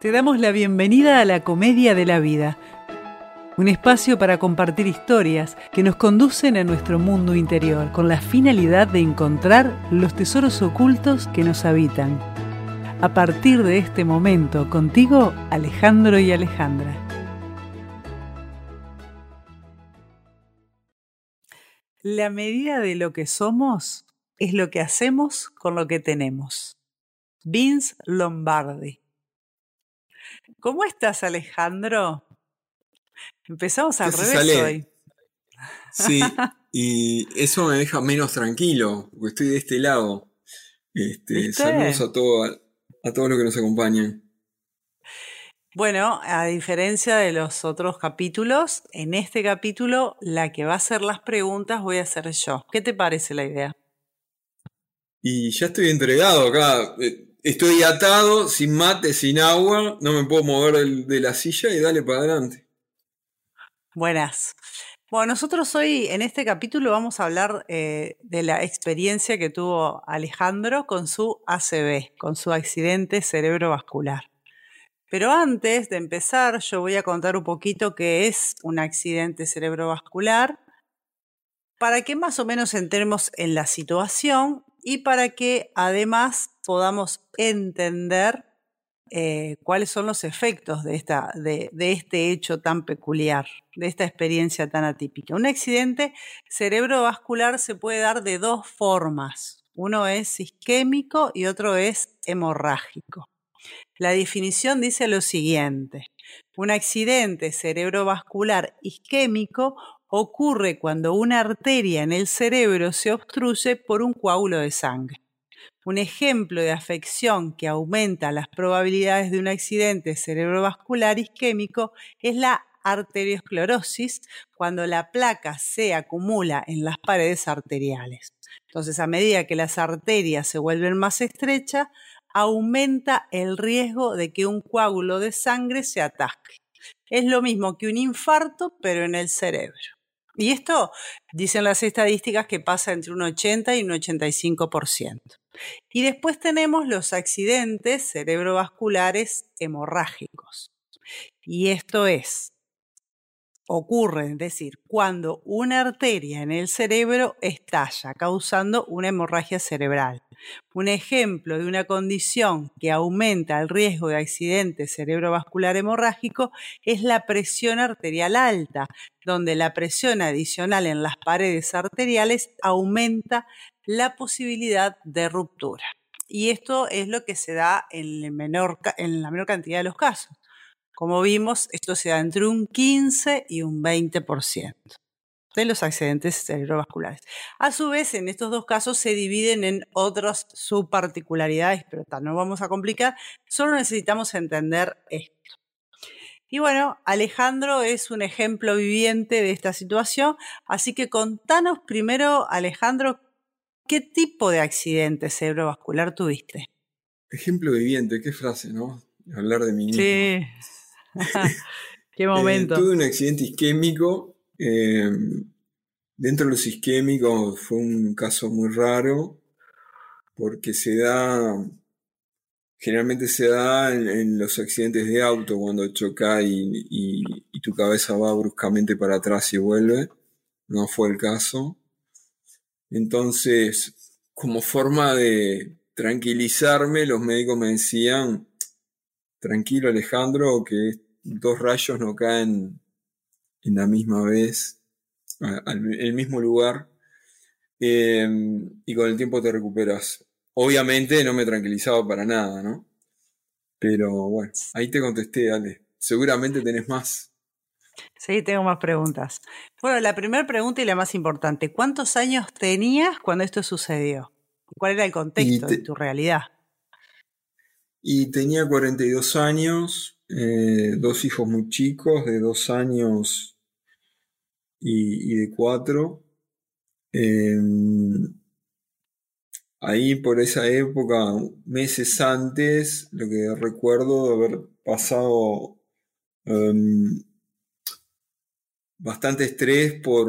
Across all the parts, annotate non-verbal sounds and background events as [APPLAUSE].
Te damos la bienvenida a la Comedia de la Vida, un espacio para compartir historias que nos conducen a nuestro mundo interior con la finalidad de encontrar los tesoros ocultos que nos habitan. A partir de este momento, contigo, Alejandro y Alejandra. La medida de lo que somos es lo que hacemos con lo que tenemos. Vince Lombardi. ¿Cómo estás, Alejandro? Empezamos al revés hoy. Sí, [LAUGHS] y eso me deja menos tranquilo, porque estoy de este lado. Este, saludos a, todo, a todos los que nos acompañan. Bueno, a diferencia de los otros capítulos, en este capítulo la que va a hacer las preguntas voy a ser yo. ¿Qué te parece la idea? Y ya estoy entregado acá. Eh, Estoy atado, sin mate, sin agua, no me puedo mover de la silla y dale para adelante. Buenas. Bueno, nosotros hoy en este capítulo vamos a hablar eh, de la experiencia que tuvo Alejandro con su ACV, con su accidente cerebrovascular. Pero antes de empezar, yo voy a contar un poquito qué es un accidente cerebrovascular, para que más o menos entremos en la situación y para que además podamos entender eh, cuáles son los efectos de, esta, de, este hecho tan peculiar, de esta experiencia tan atípica. Un accidente cerebrovascular se puede dar de dos formas. Uno es isquémico y otro es hemorrágico. La definición dice lo siguiente. Un accidente cerebrovascular isquémico ocurre cuando una arteria en el cerebro se obstruye por un coágulo de sangre. Un ejemplo de afección que aumenta las probabilidades de un accidente cerebrovascular isquémico es la arteriosclerosis, cuando la placa se acumula en las paredes arteriales. Entonces, a medida que las arterias se vuelven más estrechas, aumenta el riesgo de que un coágulo de sangre se atasque. Es lo mismo que un infarto, pero en el cerebro. Y esto dicen las estadísticas que pasa entre un 80 y un 85%. Y después tenemos los accidentes cerebrovasculares hemorrágicos. Y esto es ocurre, es decir, cuando una arteria en el cerebro estalla, causando una hemorragia cerebral. Un ejemplo de una condición que aumenta el riesgo de accidente cerebrovascular hemorrágico es la presión arterial alta, donde la presión adicional en las paredes arteriales aumenta la posibilidad de ruptura. Y esto es lo que se da en, en la menor cantidad de los casos. Como vimos, esto se da entre un 15 y un 20% de los accidentes cerebrovasculares. A su vez, en estos dos casos se dividen en otras subparticularidades, pero no vamos a complicar, solo necesitamos entender esto. Y bueno, Alejandro es un ejemplo viviente de esta situación, así que contanos primero, Alejandro, ¿qué tipo de accidente cerebrovascular tuviste? Ejemplo viviente, qué frase, ¿no? Hablar de mí mismo. Sí. [LAUGHS] Qué eh, momento. tuve un accidente isquémico. Eh, dentro de los isquémicos fue un caso muy raro porque se da, generalmente se da en, los accidentes de auto cuando choca y, tu cabeza va bruscamente para atrás y vuelve. No fue el caso. Entonces, como forma de tranquilizarme, los médicos me decían, tranquilo Alejandro, que dos rayos no caen en la misma vez, en el mismo lugar, em, y con el tiempo te recuperas. Obviamente no me tranquilizaba para nada, ¿no? Pero bueno, ahí te contesté, Ale. Seguramente tenés más. Sí, tengo más preguntas. Bueno, la primera pregunta y la más importante, ¿cuántos años tenías cuando esto sucedió? ¿Cuál era el contexto de tu realidad? Y tenía 42 años, eh, dos hijos muy chicos, de dos años y, de cuatro. Em, ahí por esa época, meses antes, lo que recuerdo de haber pasado em, bastante estrés por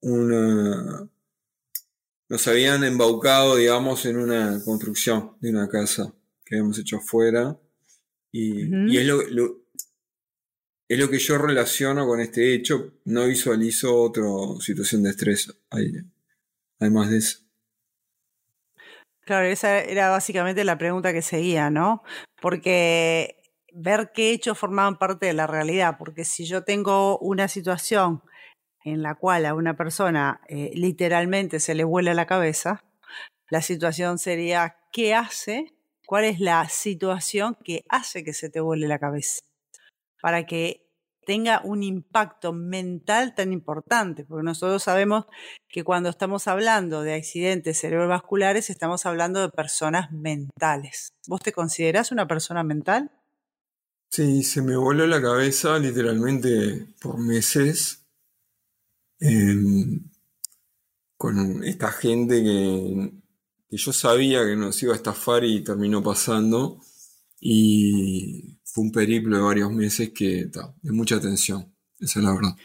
una... Nos habían embaucado, digamos, en una construcción de una casa que habíamos hecho afuera Y, es, lo, es lo que yo relaciono con este hecho. No visualizo otra situación de estrés además de eso. Claro, esa era básicamente la pregunta que seguía, ¿no? Porque ver qué hechos formaban parte de la realidad, porque si yo tengo una situación en la cual a una persona eh, literalmente se le vuela la cabeza, la situación sería ¿qué hace? ¿Cuál es la situación que hace que se te vuele la cabeza? Para que tenga un impacto mental tan importante, porque nosotros sabemos que cuando estamos hablando de accidentes cerebrovasculares estamos hablando de personas mentales. ¿Vos te considerás una persona mental? Sí, se me voló la cabeza literalmente por meses em, con esta gente que, que yo sabía que nos iba a estafar y terminó pasando. Y fue un periplo de varios meses que de mucha tensión, esa es la verdad.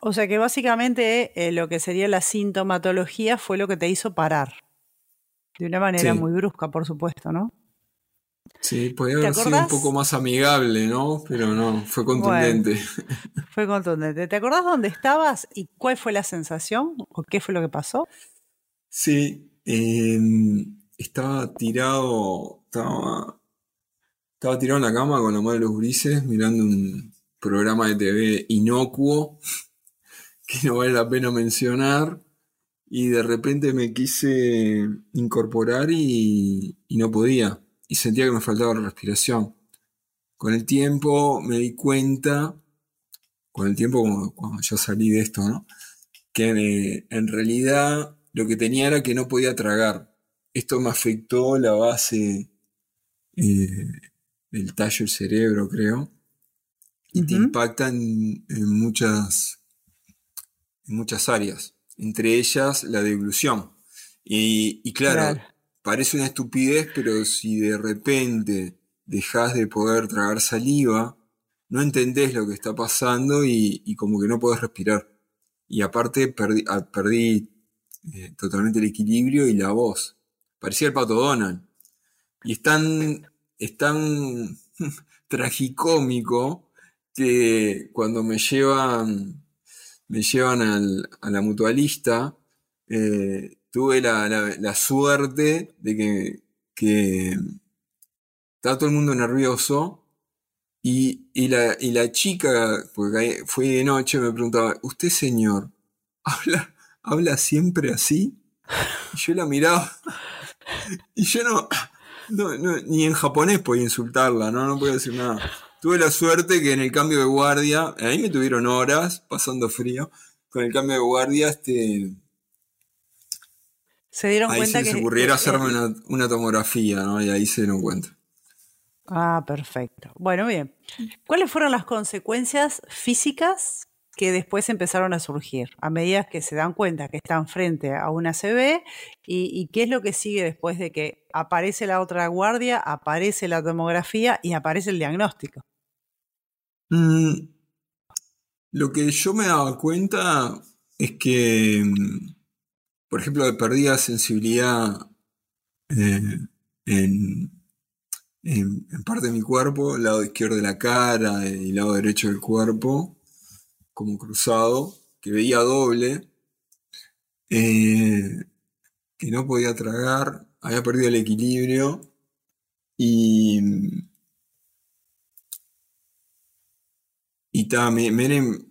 O sea que básicamente eh, lo que sería la sintomatología fue lo que te hizo parar. De una manera muy brusca, por supuesto, ¿no? Sí, podría haber sido un poco más amigable, ¿no? Pero no, fue contundente. [LAUGHS] fue contundente. ¿Te acordás dónde estabas y cuál fue la sensación o qué fue lo que pasó? Sí, em, estaba tirado, estaba estaba tirado en la cama con la madre de los grises mirando un programa de TV inocuo [LAUGHS] que no vale la pena mencionar y de repente me quise incorporar y, no podía y sentía que me faltaba la respiración. Con el tiempo me di cuenta, con el tiempo cuando, yo salí de esto, que eh, en realidad lo que tenía era que no podía tragar. Esto me afectó la base eh, el tallo del cerebro, creo, y te impacta en, muchas, en muchas áreas, entre ellas la deglución. Y, claro, parece una estupidez, pero si de repente dejas de poder tragar saliva, no entendés lo que está pasando y, como que no podés respirar. Y aparte perdí, ah, eh, totalmente el equilibrio y la voz. Parecía el pato Donald. Y están es tan [LAUGHS] tragicómico que cuando me llevan, me llevan a la mutualista, eh, tuve la, suerte de que, que, estaba todo el mundo nervioso y, la, y la chica, porque fue de noche, me preguntaba, ¿usted señor, [LAUGHS] habla, habla siempre así? Y yo la miraba y yo no, no, no, ni en japonés podía insultarla, ¿no? No podía decir nada. Tuve la suerte que en el cambio de guardia, ahí me tuvieron horas pasando frío, con el cambio de guardia, este... Se dieron ahí cuenta se que... les ocurriera hacerme una, tomografía, ¿no? Y ahí se dieron cuenta. Ah, perfecto. Bueno, bien. ¿Cuáles fueron las consecuencias físicas que después empezaron a surgir a medida que se dan cuenta que están frente a una CB y, qué es lo que sigue después de que aparece la otra guardia, aparece la tomografía y aparece el diagnóstico. Mm, lo que yo me daba cuenta es que, mm, por ejemplo, perdía sensibilidad eh, en, parte de mi cuerpo, lado izquierdo de la cara y el lado derecho del cuerpo como cruzado, que veía doble, eh, que no podía tragar, había perdido el equilibrio y, y,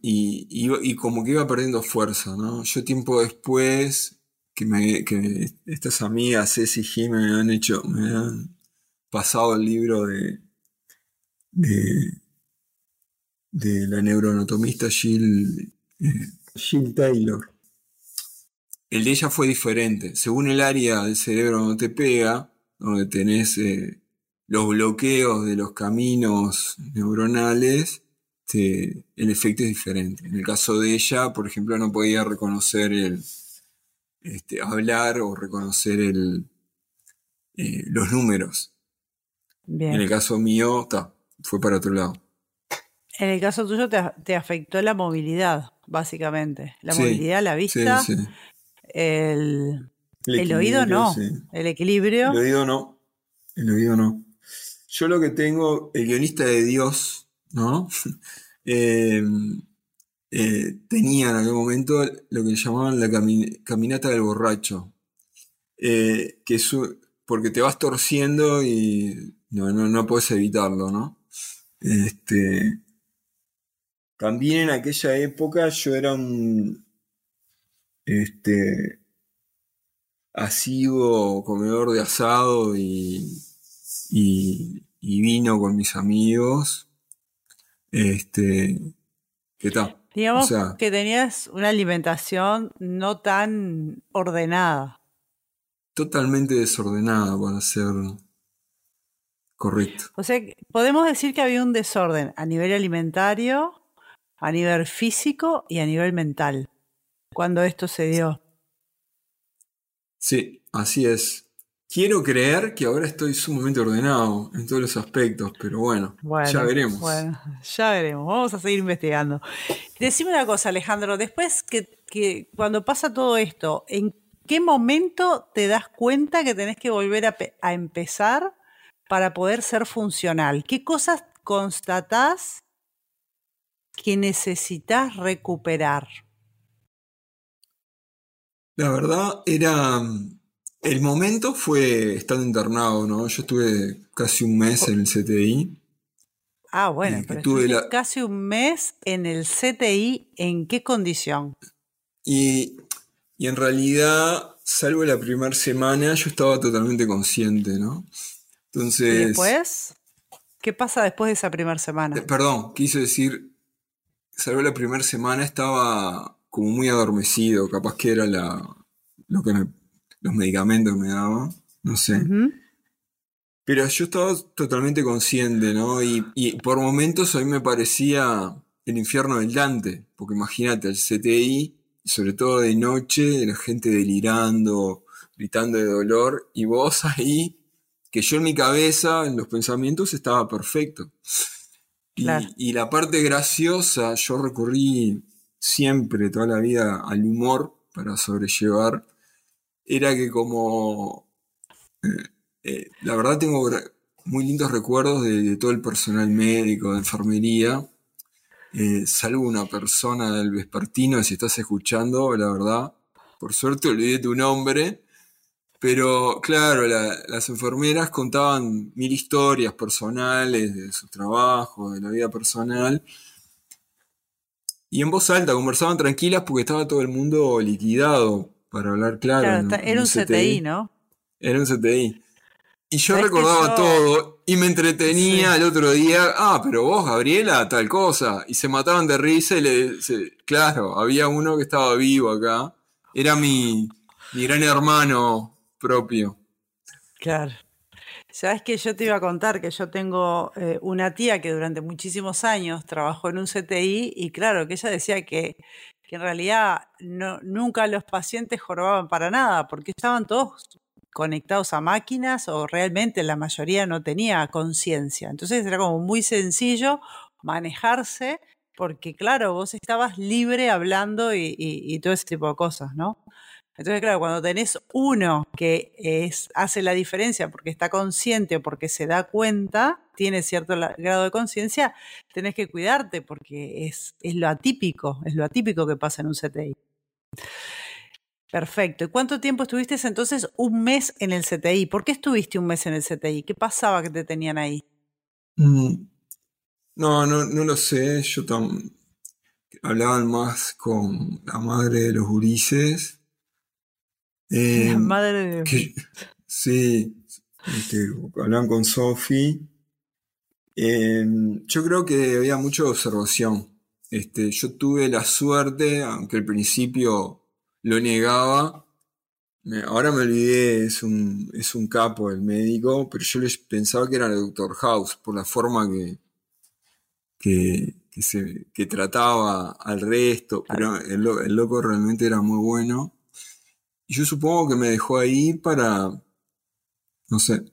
y, como que iba perdiendo fuerza, ¿no? Yo tiempo después que, me, que estas amigas, Ceci y Jim, me han hecho, me han pasado el libro de de la neuroanatomista Jill, eh, Taylor. El de ella fue diferente. Según el área del cerebro donde te pega, donde tenés eh, los bloqueos de los caminos neuronales, el efecto es diferente. En el caso de ella, por ejemplo, no podía reconocer el este, hablar o reconocer el, eh, los números. En el caso mío, fue para otro lado. En el caso tuyo te, afectó la movilidad, básicamente. La movilidad, la vista, el, oído no, el equilibrio. El oído no, el oído no. yo lo que tengo, el guionista de Dios, ¿no? [LAUGHS] Eh, eh, tenía en aquel momento lo que llamaban la caminata del borracho, eh, que es, porque te vas torciendo y no, no, no puedes evitarlo, ¿no? Este, también en aquella época yo era un este, asiduo comedor de asado y, y, vino con mis amigos. Este, ¿qué tal? Digamos que tenías una alimentación no tan ordenada. Totalmente desordenada para ser correcto. O sea, podemos decir que había un desorden a nivel alimentario, a nivel físico y a nivel mental, cuando esto se dio. Sí, así es. Quiero creer que ahora estoy sumamente ordenado en todos los aspectos, pero bueno, ya veremos. Bueno, [LAUGHS] ya veremos, vamos a seguir investigando. Decime una cosa, Alejandro, después que, cuando pasa todo esto, ¿en qué momento te das cuenta que tenés que volver a, a empezar para poder ser funcional? ¿Qué cosas constatás que necesitas recuperar? La verdad era... El momento fue estando internado, ¿no? Yo estuve casi un mes en el CTI. Ah, bueno, pero estuve casi un mes en el CTI, ¿en qué condición? Y, y en realidad, salvo la primera semana, yo estaba totalmente consciente, ¿no? Entonces... ¿Y después? ¿Qué pasa después de esa primera semana? Eh, perdón, quise decir, salvo la primera semana, estaba como muy adormecido, capaz que era la, lo que los medicamentos me daban, no sé. Pero yo estaba totalmente consciente, ¿no? Y, y, por momentos a mí me parecía el infierno del Dante, porque imagínate, el CTI, sobre todo de noche, la gente delirando, gritando de dolor, y vos ahí, que yo en mi cabeza, en los pensamientos, estaba perfecto. Y, la parte graciosa, yo recurrí siempre, toda la vida, al humor para sobrellevar. Era que como... Eh, eh, la verdad tengo muy lindos recuerdos de, todo el personal médico, de enfermería. Eh, salvo una persona del vespertino, si estás escuchando, la verdad. Por suerte olvidé tu nombre. Pero claro, las enfermeras contaban mil historias personales de su trabajo, de la vida personal. Y en voz alta, conversaban tranquilas porque estaba todo el mundo liquidado, para hablar claro. claro era un CTI, ¿no? Era un CTI. Y yo recordaba todo y me entretenía el otro día, ah, pero vos, Gabriela, tal cosa. Y se mataban de risa y le... claro, había uno que estaba vivo acá. Era mi, mi gran hermano propio. Claro. Sabes que yo te iba a contar que yo tengo eh, una tía que durante muchísimos años trabajó en un CTI y claro, que ella decía que, en realidad no, nunca los pacientes jorobaban para nada porque estaban todos conectados a máquinas o realmente la mayoría no tenía conciencia. Entonces era como muy sencillo manejarse porque claro, vos estabas libre hablando y todo ese tipo de cosas, ¿no? Entonces, claro, cuando tenés uno que es, hace la diferencia porque está consciente o porque se da cuenta, tiene cierto grado de conciencia, tenés que cuidarte porque es, es lo atípico, es lo atípico que pasa en un CTI. Perfecto. ¿Y cuánto tiempo estuviste entonces? Un mes en el CTI. ¿Por qué estuviste un mes en el CTI? ¿Qué pasaba que te tenían ahí? Mm, no, no, no lo sé. Yo tam... hablaban más con la madre de los gurises eh, madre de sí, hablan con Sofi. Eh, yo creo que había mucha observación. Este, yo tuve la suerte, aunque al principio lo negaba, ahora me olvidé, es un, es un capo el médico, pero yo pensaba que era el Doctor House por la forma que, que, se, que trataba al resto, pero el, el, loco realmente era muy bueno. Yo supongo que me dejó ahí para, no sé,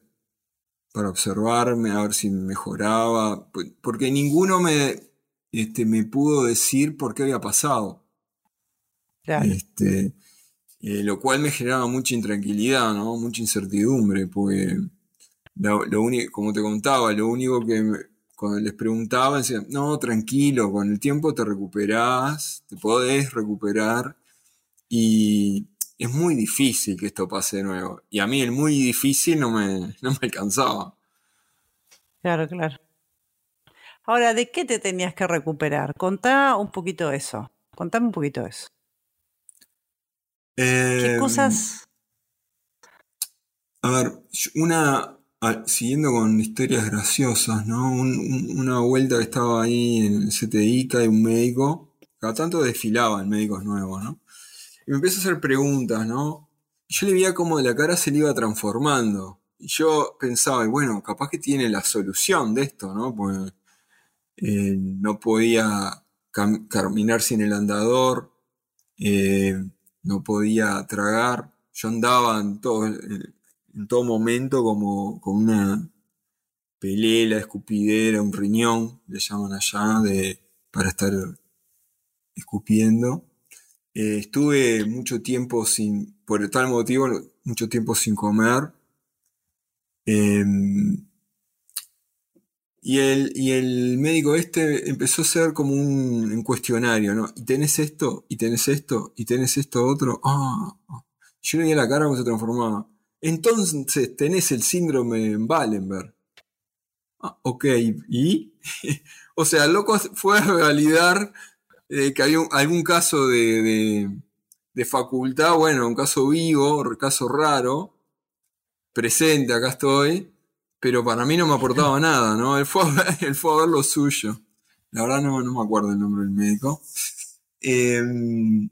para observarme, a ver si mejoraba, porque ninguno me, este, me pudo decir por qué había pasado. Este, eh, lo cual me generaba mucha intranquilidad, ¿no? Mucha incertidumbre, porque lo, único, como te contaba, lo único que cuando les preguntaban, decían, no, tranquilo, con el tiempo te recuperás, te podés recuperar y es muy difícil que esto pase de nuevo. Y a mí el muy difícil no me, no me alcanzaba. Claro, claro. Ahora, ¿de qué te tenías que recuperar? Contá un poquito eso. Contame un poquito eso. ¿Qué Em, cosas? a ver, una, siguiendo con historias graciosas, ¿no? Un- un- una vuelta que estaba ahí en el CTI, hay un médico, cada tanto desfilaban médicos nuevos, ¿no? Y me empieza a hacer preguntas, ¿no? Yo le veía como la cara se le iba transformando. Y yo pensaba, y bueno, capaz que tiene la solución de esto, ¿no? Porque eh, no podía cam- caminar sin el andador, eh, no podía tragar. Yo andaba en todo, en todo momento como con una pelela, escupidera, un riñón, le llaman allá, de, para estar escupiendo. Eh, estuve mucho tiempo sin, por tal motivo, mucho tiempo sin comer. Em, y el, y el médico este empezó a ser como un, un cuestionario, ¿no? Y tenés esto, y tenés esto, y tenés esto otro. Ah, yo le veía la cara como se transformaba. Entonces tenés el síndrome de Wallenberg. Ah, ok, ¿y? [LAUGHS] o sea, loco fue a validar eh, que había un- algún caso de, de- de facultad, bueno, un caso vivo, un caso raro, presente, acá estoy, pero para mí no me aportaba [LAUGHS] nada, ¿no? Él fue a ver, [LAUGHS] él fue a ver lo suyo. La verdad no, no me acuerdo el nombre del médico. Em,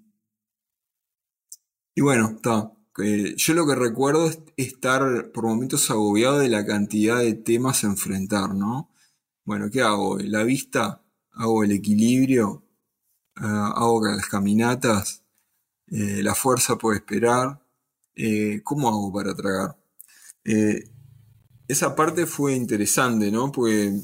y bueno, está. Eh, yo lo que recuerdo es estar por momentos agobiado de la cantidad de temas a enfrentar, ¿no? Bueno, ¿qué hago? La vista, hago el equilibrio, ah, hago las caminatas, eh, la fuerza puede esperar. eh, ¿cómo hago para tragar? Eh, esa parte fue interesante, ¿no? Porque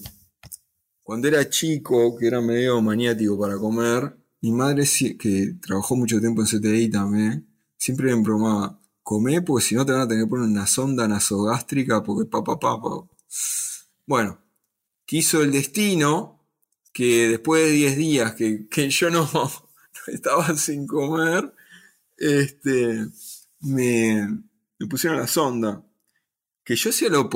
cuando era chico, que era medio maniático para comer, mi madre, que trabajó mucho tiempo en CTI también, siempre me bromaba, comé porque si no te van a tener que poner una sonda nasogástrica porque pa, pa, pa, pa". Bueno, quiso el destino que después de 10 días que, que yo [LAUGHS] no estaba sin comer, este, me, me pusieron la sonda. Que yo hacía lo,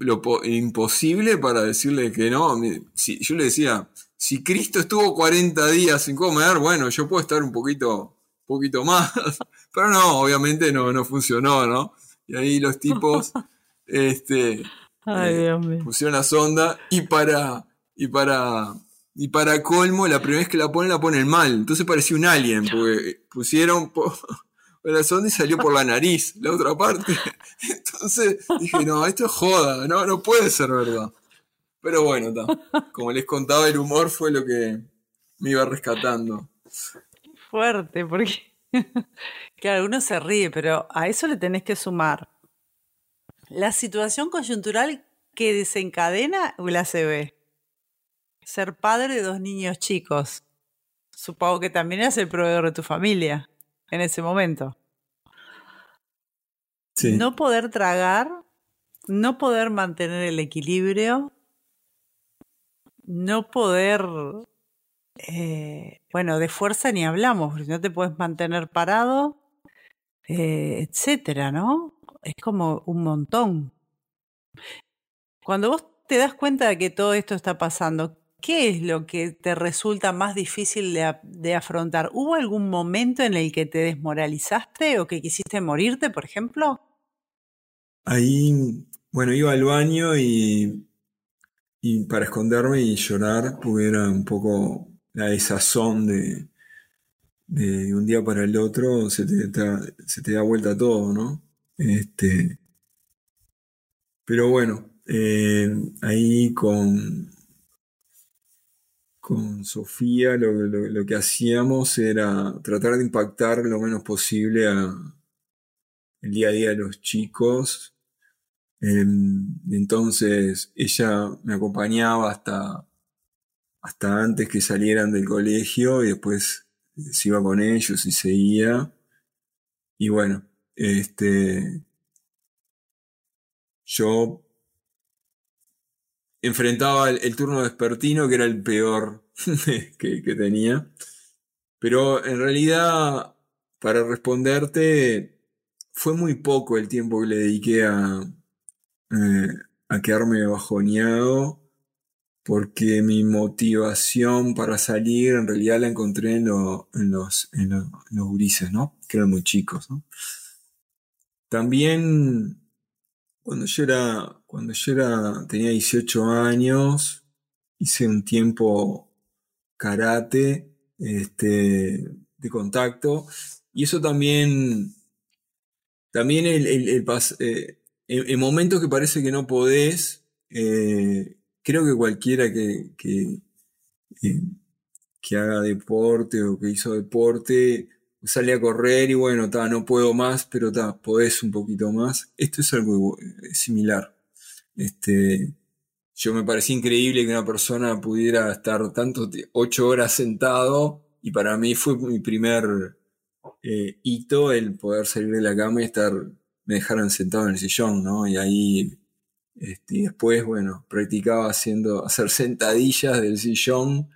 lo po- imposible para decirle que no. Si- yo le decía, si Cristo estuvo 40 días sin comer, bueno, yo puedo estar un poquito, poquito más. [LAUGHS] Pero no, obviamente no, no funcionó, ¿no? Y ahí los tipos, [LAUGHS] este, Ay, eh, pusieron la sonda y para, y para, y para colmo, la primera vez que la ponen, la ponen mal. Entonces parecía un alien, porque pusieron po- [LAUGHS] la sonda y salió por la nariz, la otra parte. [LAUGHS] Entonces dije, no, esto es joda, no, no puede ser verdad. Pero bueno, ta. como les contaba, el humor fue lo que me iba rescatando. Fuerte, porque [LAUGHS] claro, uno se ríe, pero a eso le tenés que sumar la situación coyuntural que desencadena el ACV. Ser padre de dos niños chicos. Supongo que también eras el proveedor de tu familia en ese momento. Sí. No poder tragar, no poder mantener el equilibrio, no poder, eh, bueno, de fuerza ni hablamos, porque no te puedes mantener parado, eh, etcétera, ¿no? Es como un montón. Cuando vos te das cuenta de que todo esto está pasando, ¿qué es lo que te resulta más difícil de, afrontar? ¿Hubo algún momento en el que te desmoralizaste o que quisiste morirte, por ejemplo? Ahí, bueno, iba al baño y, y para esconderme y llorar, porque era un poco la desazón de, de un día para el otro, se te, da- se te da vuelta todo, ¿no? Este, pero bueno, eh, ahí con, con Sofía lo, lo- que hacíamos era tratar de impactar lo menos posible el día a día de los chicos. Em, entonces ella me acompañaba hasta, hasta antes que salieran del colegio y después se iba con ellos y seguía. Y bueno, este, yo enfrentaba el, turno despertino, que era el peor [LAUGHS] que, tenía. Pero en realidad, para responderte, fue muy poco el tiempo que le dediqué a, eh, a quedarme bajoneado, porque mi motivación para salir en realidad la encontré en, los, en, los, ¿no? Que eran muy chicos, También cuando yo era, cuando yo era, tenía 18 años, hice un tiempo karate, este, de contacto, y eso también, también el, el, eh, en, momentos que parece que no podés, eh, creo que cualquiera que, eh, que, haga deporte o que hizo deporte sale a correr y bueno, no puedo más, pero ta, podés un poquito más. Esto es algo eh, similar. Este, yo me parecía increíble que una persona pudiera estar tanto ocho horas sentado y para mí fue mi primer eh, hito el poder salir de la cama y estar, me dejaran sentado en el sillón, ¿no? Y ahí, este, después, bueno, practicaba haciendo, [LAUGHS] hacer sentadillas del sillón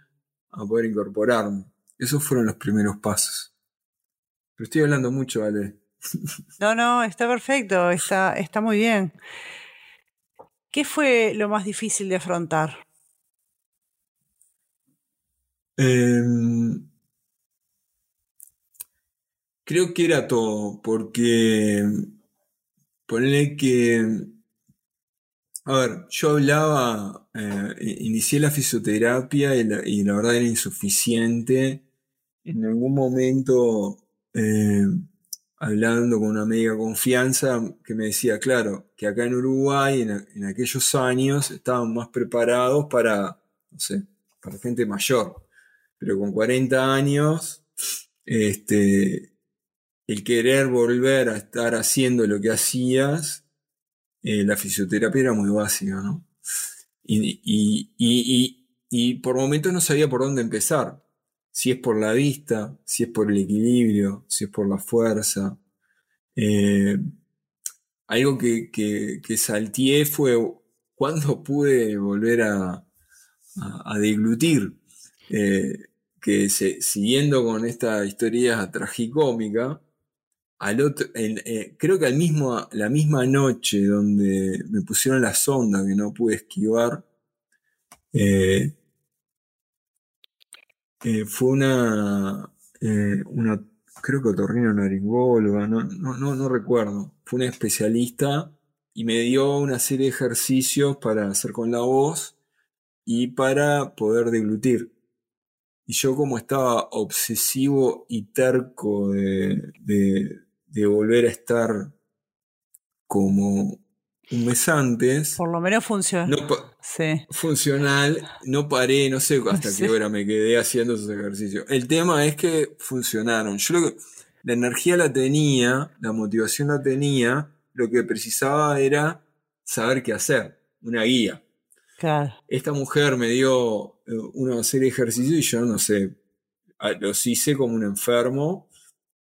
a poder incorporarme. Esos fueron los primeros pasos. Pero estoy hablando mucho, Ale. No, no, está perfecto, está, está muy bien. ¿Qué fue lo más difícil de afrontar? Em, creo que era todo, porque ponele que, a ver, yo hablaba, eh, inicié la fisioterapia y la, verdad era insuficiente. En algún momento eh, hablando con una amiga confianza que me decía, claro, que acá en Uruguay en, aquellos años estaban más preparados para, no sé, para gente mayor. Pero con 40 años, este, el querer volver a estar haciendo lo que hacías, eh, la fisioterapia era muy básica, ¿no? Y, y, y por momentos no sabía por dónde empezar si es por la vista, si es por el equilibrio, si es por la fuerza. Eh, algo que, que, fue cuando pude volver a, deglutir. Eh, que siguiendo con esta historia tragicómica, eh, creo que la misma noche donde me pusieron la sonda que no pude esquivar, fue una, eh, una, creo que otorrino naringóloga, no, no, no, recuerdo. Fue una especialista y me dio una serie de ejercicios para hacer con la voz y para poder deglutir. Y yo como estaba obsesivo y terco de, de volver a estar como un mes antes. Por lo menos funciona. Sí. Funcional, no paré, no sé [LAUGHS] hasta qué hora me quedé haciendo esos ejercicios. El tema es que funcionaron. Yo lo que, la energía la tenía, la motivación la tenía, lo que precisaba era saber qué hacer, una guía. Claro. Esta mujer me dio eh, una serie de ejercicios y yo no sé, los hice como un enfermo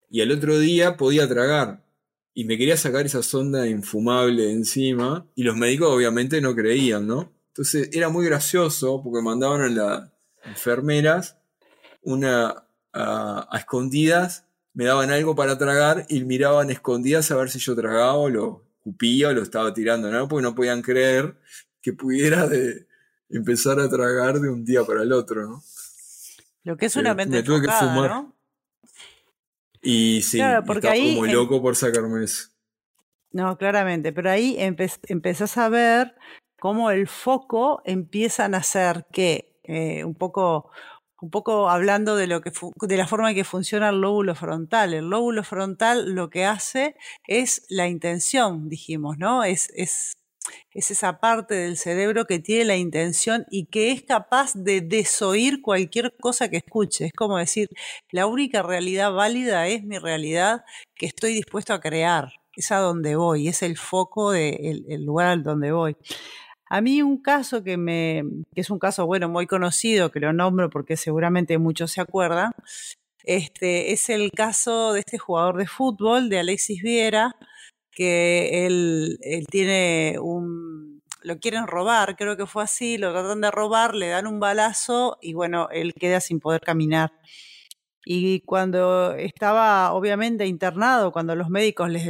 y al otro día podía tragar y me quería sacar esa sonda infumable encima y los médicos obviamente no creían, ¿no? Entonces era muy gracioso porque mandaban a las enfermeras una a, escondidas, me daban algo para tragar y miraban escondidas a ver si yo tragaba o lo cupía o lo estaba tirando, ¿no? Porque no podían creer que pudiera de empezar a tragar de un día para el otro, ¿no? Lo que es una mente me tuve que fumar. ¿no? Y sí, porque ahí, como loco por sacarme eso. No, claramente, pero ahí empezás a ver cómo el foco empieza a nacer que eh, un poco un poco hablando de lo que de la forma en que funciona el lóbulo frontal. El lóbulo frontal lo que hace es la intención, dijimos, ¿no? Es, es es esa parte del cerebro que tiene la intención y que es capaz de desoír cualquier cosa que escuche. Es como decir, la única realidad válida es mi realidad que estoy dispuesto a crear. Es a donde voy, es el foco del el lugar al donde voy. A mí un caso que, me, que es un caso, bueno, muy conocido, que lo nombro porque seguramente muchos se acuerdan, este, es el caso de este jugador de fútbol, de Alexis Viera, que él, tiene un, lo quieren robar, creo que fue así, lo tratan de robar, le dan un balazo y bueno, él queda sin poder caminar. Y cuando estaba obviamente internado, cuando los médicos les,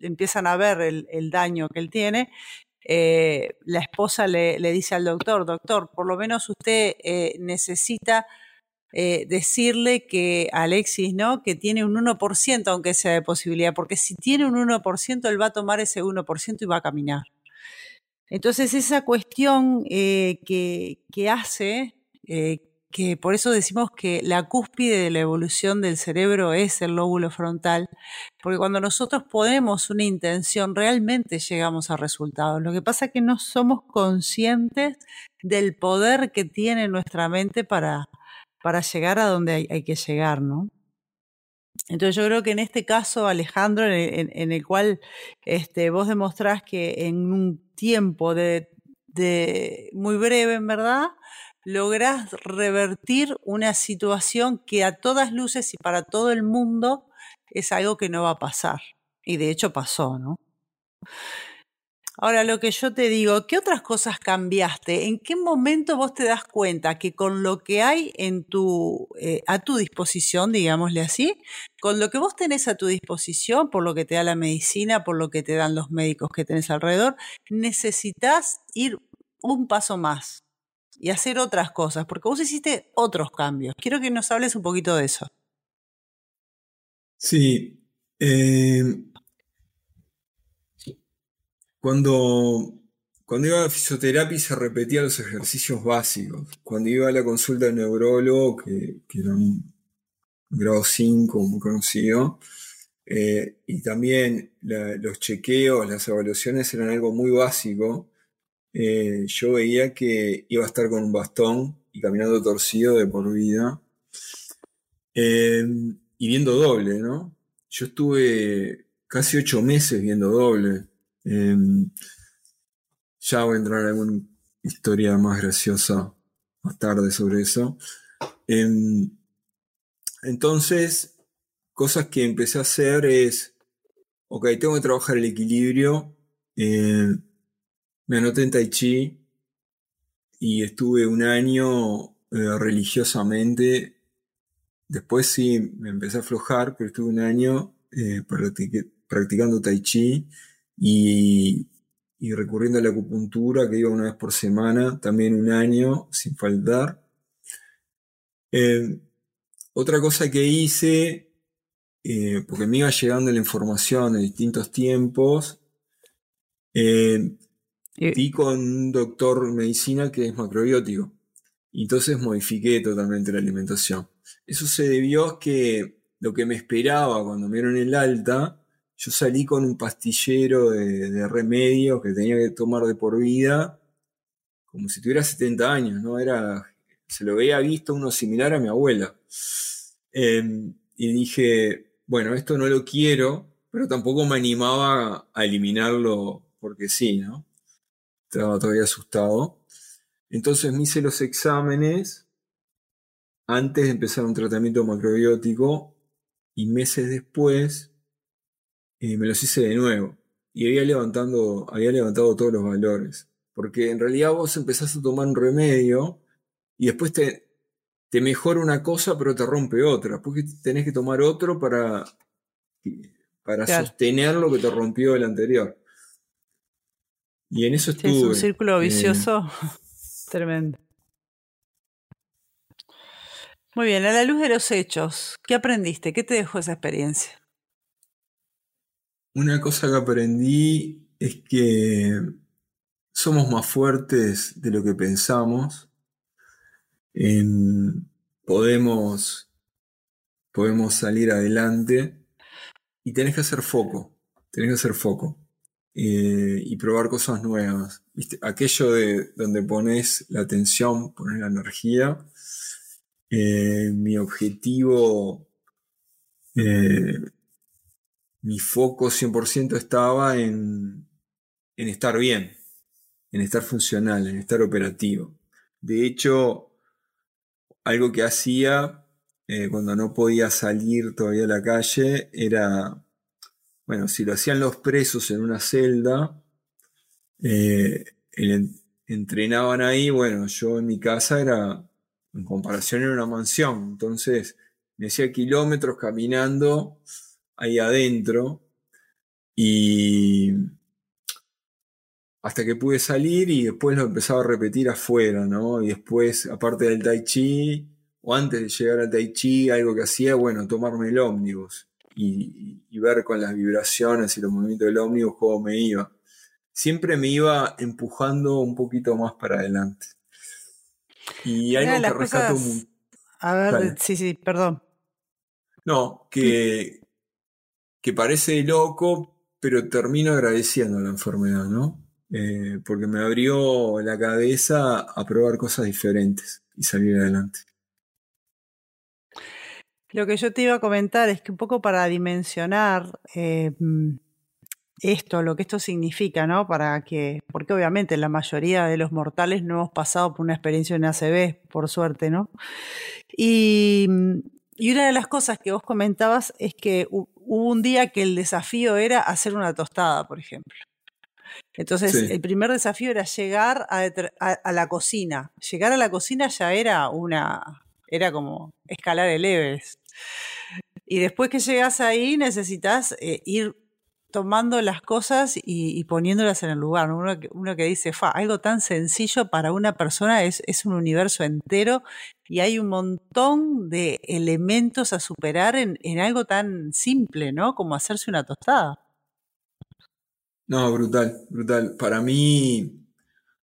empiezan a ver el, daño que él tiene, eh, la esposa le, dice al doctor, doctor, por lo menos usted eh, necesita eh, decirle que Alexis, ¿no? Que tiene un 1%, aunque sea de posibilidad, porque si tiene un 1%, él va a tomar ese 1% y va a caminar. Entonces, esa cuestión que, hace, que por eso decimos que la cúspide de la evolución del cerebro es el lóbulo frontal, porque cuando nosotros ponemos una intención, realmente llegamos a resultados. Lo que pasa es que no somos conscientes del poder que tiene nuestra mente para, para llegar a donde hay, que llegar, ¿no? Entonces yo creo que en este caso, Alejandro, en, el cual este, vos demostrás que en un tiempo de, muy breve, en verdad, lográs revertir una situación que a todas luces y para todo el mundo es algo que no va a pasar. Y de hecho pasó, ¿no? Ahora, lo que yo te digo, ¿qué otras cosas cambiaste? ¿En qué momento vos te das cuenta que con lo que hay en tu, eh, a tu disposición, digámosle así, con lo que vos tenés a tu disposición, por lo que te da la medicina, por lo que te dan los médicos que tenés alrededor, necesitas ir un paso más y hacer otras cosas, porque vos hiciste otros cambios. Quiero que nos hables un poquito de eso. Sí. Eh, cuando, cuando iba a fisioterapia se repetían los ejercicios básicos. Cuando iba a la consulta del neurólogo, que, era un grado 5 muy conocido, eh, y también los chequeos, las evaluaciones eran algo muy básico. Eh, yo veía que iba a estar con un bastón y caminando torcido de por vida. Eh, y viendo doble, ¿no? Yo estuve casi ocho meses viendo doble. Em, ya voy a entrar en alguna historia más graciosa más tarde sobre eso. Em, entonces, cosas que empecé a hacer es, ok, tengo que trabajar el equilibrio. Em, me anoté en Tai Chi y estuve un año eh, religiosamente. Después sí me empecé a aflojar, pero estuve un año eh, practicando Tai Chi y, recurriendo a la acupuntura, que iba una vez por semana, también un año sin faltar. Eh, otra cosa que hice, porque me iba llegando la información en distintos tiempos, di con un doctor medicina que es macrobiótico. Y entonces modifiqué totalmente la alimentación. Eso se debió a que lo que me esperaba cuando me dieron el alta yo salí con un pastillero de, remedios que tenía que tomar de por vida, como si tuviera 70 años, ¿no? Era, se lo había visto uno similar a mi abuela. Em, y dije, bueno, esto no lo quiero, pero tampoco me animaba a eliminarlo porque sí, ¿no? Estaba todavía asustado. Entonces me hice los exámenes antes de empezar un tratamiento macrobiótico y meses después y me los hice de nuevo. Y había, levantando, había levantado todos los valores. Porque en realidad vos empezás a tomar un remedio y después te, te mejora una cosa pero te rompe otra. Porque tenés que tomar otro para, para sostener lo que te rompió el anterior. Y en eso estuve. es un círculo eh, vicioso [LAUGHS] tremendo. Muy bien, a la luz de los hechos, ¿qué aprendiste? ¿Qué te dejó esa experiencia? Una cosa que aprendí es que somos más fuertes de lo que pensamos. podemos, podemos salir adelante y tenés que hacer foco. Tenés que hacer foco. Eh, y probar cosas nuevas. Aquello de donde pones la atención, pones la energía. Eh, mi objetivo eh, mi foco 100% estaba en, estar bien, en estar funcional, en estar operativo. De hecho, algo que hacía cuando no podía salir todavía a la calle era, bueno, si lo hacían los presos en una celda, eh, entrenaban ahí, bueno, yo en mi casa era, en comparación era una mansión, entonces me hacía kilómetros caminando ahí adentro y hasta que pude salir y después lo empezaba a repetir afuera, ¿no? Y después, aparte del tai chi, o antes de llegar al tai chi, algo que hacía, bueno, tomarme el ómnibus y, ver con las vibraciones y los movimientos del ómnibus cómo me iba. Siempre me iba empujando un poquito más para adelante. Y algo que rescato A ver, sí, sí, perdón. No, que, que parece loco, pero termino agradeciendo la enfermedad, ¿no? Eh, porque me abrió la cabeza a probar cosas diferentes y salir adelante. Lo que yo te iba a comentar es que un poco para dimensionar eh, esto, lo que esto significa, ¿no? Para que, porque obviamente la mayoría de los mortales no hemos pasado por una experiencia en ACB, por suerte, ¿no? Y, y una de las cosas que vos comentabas es que hubo un día que el desafío era hacer una tostada, por ejemplo. Entonces, el primer desafío era llegar a, la cocina. Llegar a la cocina ya era una, era como escalar el Everest. Y después que llegas ahí, necesitas eh, ir tomando las cosas y, poniéndolas en el lugar. Uno, que, uno que dice, Fa, algo tan sencillo para una persona es, un universo entero y hay un montón de elementos a superar en, en algo tan simple, ¿no? Como hacerse una tostada. No, brutal, brutal. Para mí,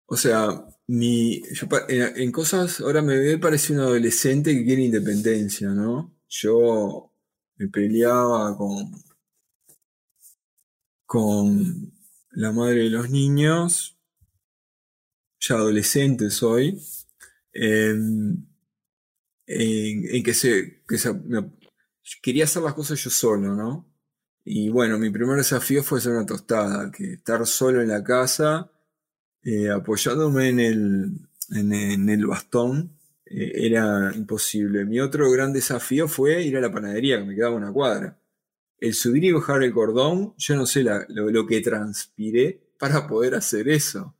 o sea, mi, en, cosas, ahora me veo parece un adolescente que quiere independencia, ¿no? Yo me peleaba con, con la madre de los niños, ya adolescente soy, en, que se, que se quería hacer las cosas yo solo, ¿no? Y bueno, mi primer desafío fue hacer una tostada, que estar solo en la casa, eh, apoyándome en el, en, el bastón, era imposible. Mi otro gran desafío fue ir a la panadería, que me quedaba una cuadra. El subir y bajar el cordón, yo no sé lo, que transpiré para poder hacer eso.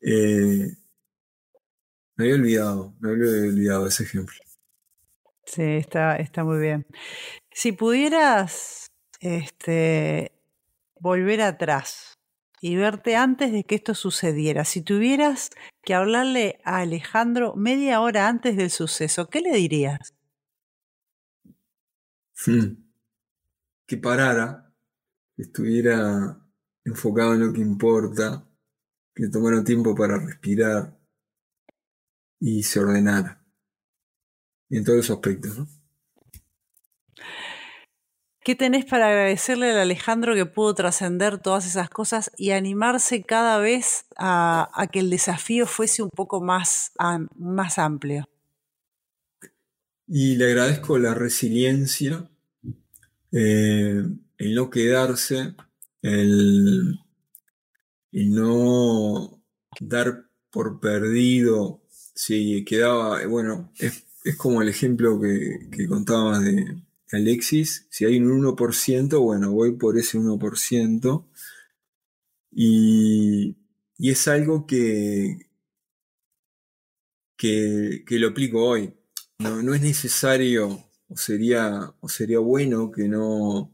Eh, me había olvidado, me había olvidado ese ejemplo. Sí, está, está muy bien. Si pudieras este, volver atrás y verte antes de que esto sucediera. Si tuvieras que hablarle a Alejandro media hora antes del suceso, ¿qué le dirías? Que parara, que estuviera enfocado en lo que importa, que tomara tiempo para respirar y se ordenara. en todos los aspectos, ¿no? ¿Qué tenés para agradecerle al Alejandro que pudo trascender todas esas cosas y animarse cada vez a, que el desafío fuese un poco más, más amplio? Y le agradezco la resiliencia, eh, el no quedarse, el, no dar por perdido si quedaba, bueno, es, como el ejemplo que, que contabas de, Alexis, si hay un 1%, bueno, voy por ese 1%. Y, y es algo que, que, lo aplico hoy. No, es necesario, o sería, o sería bueno que no,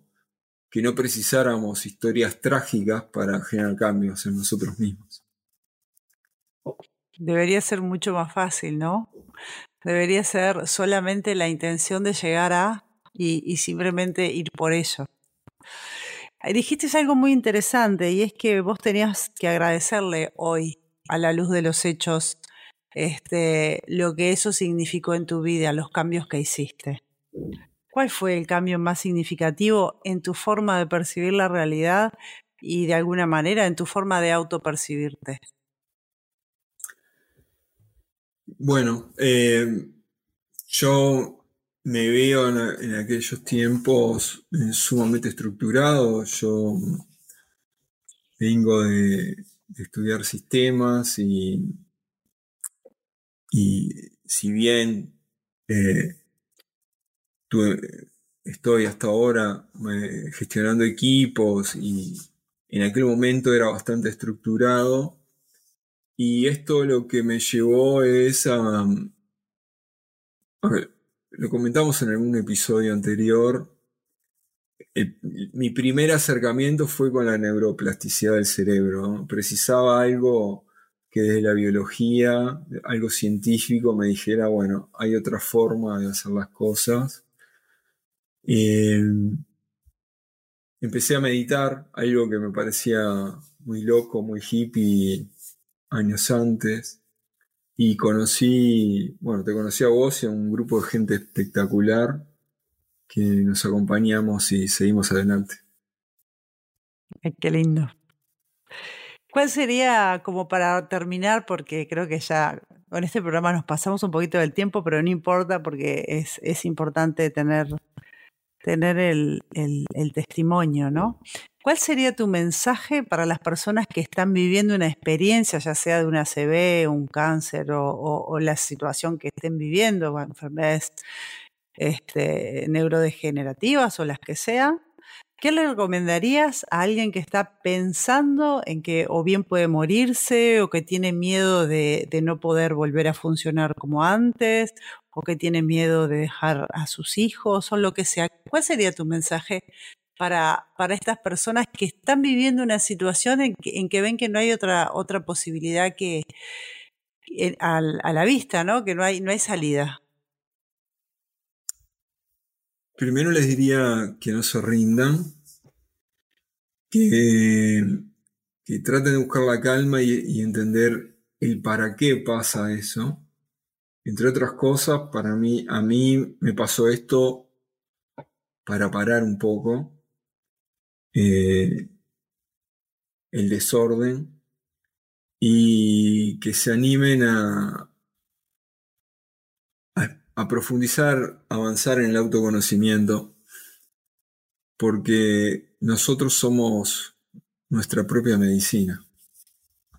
que no precisáramos historias trágicas para generar cambios en nosotros mismos. Debería ser mucho más fácil, ¿no? Debería ser solamente la intención de llegar a y, simplemente ir por eso. Dijiste algo muy interesante y es que vos tenías que agradecerle hoy, a la luz de los hechos, este, lo que eso significó en tu vida, los cambios que hiciste. ¿Cuál fue el cambio más significativo en tu forma de percibir la realidad y de alguna manera en tu forma de autopercibirte? Bueno, eh, yo me veo en, aquellos tiempos eh, sumamente estructurado. Yo vengo de, estudiar sistemas y, y si bien eh, estoy hasta ahora eh, gestionando equipos y en aquel momento era bastante estructurado, Y esto lo que me llevó es a... a ver, lo comentamos en algún episodio anterior. mi primer acercamiento fue con la neuroplasticidad del cerebro. Precisaba algo que desde la biología, algo científico, me dijera, bueno, hay otra forma de hacer las cosas. empecé a meditar, algo que me parecía muy loco, muy hippie años antes. Y conocí, bueno, te conocí a vos y a un grupo de gente espectacular que nos acompañamos y seguimos adelante. Qué lindo. ¿Cuál sería, como para terminar, porque creo que ya con este programa nos pasamos un poquito del tiempo, pero no importa porque es, es importante tener, tener el, el testimonio, ¿no? ¿Cuál sería tu mensaje para las personas que están viviendo una experiencia, ya sea de una ACV, un cáncer o, la situación que estén viviendo, enfermedades este, neurodegenerativas o las que sean? ¿Qué le recomendarías a alguien que está pensando en que o bien puede morirse o que tiene miedo de no poder volver a funcionar como antes o que tiene miedo de dejar a sus hijos o lo que sea? ¿Cuál sería tu mensaje para, para estas personas que están viviendo una situación en que, ven que no hay otra, otra posibilidad que a, la vista, ¿no? Que no hay, no hay salida. Primero les diría que no se rindan, que, que traten de buscar la calma y, entender el para qué pasa eso. Entre otras cosas, para mí, a mí me pasó esto para parar un poco, eh, el desorden y que se animen a, a, profundizar, avanzar en el autoconocimiento, porque nosotros somos nuestra propia medicina.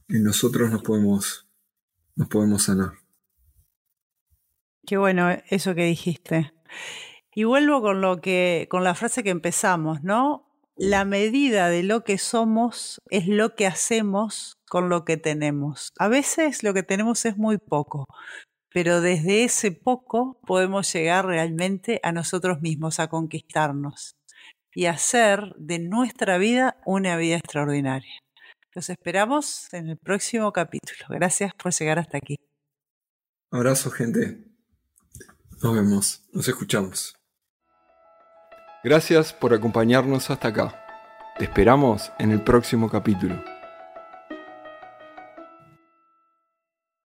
y nosotros nos podemos, nos podemos sanar. Qué bueno eso que dijiste. Y vuelvo con lo que, con la frase que empezamos, ¿no? La medida de lo que somos es lo que hacemos con lo que tenemos. A veces lo que tenemos es muy poco, pero desde ese poco podemos llegar realmente a nosotros mismos, a conquistarnos y hacer de nuestra vida una vida extraordinaria. Los esperamos en el próximo capítulo. Gracias por llegar hasta aquí. Abrazo, gente. Nos vemos, nos escuchamos. Gracias por acompañarnos hasta acá. Te esperamos en el próximo capítulo.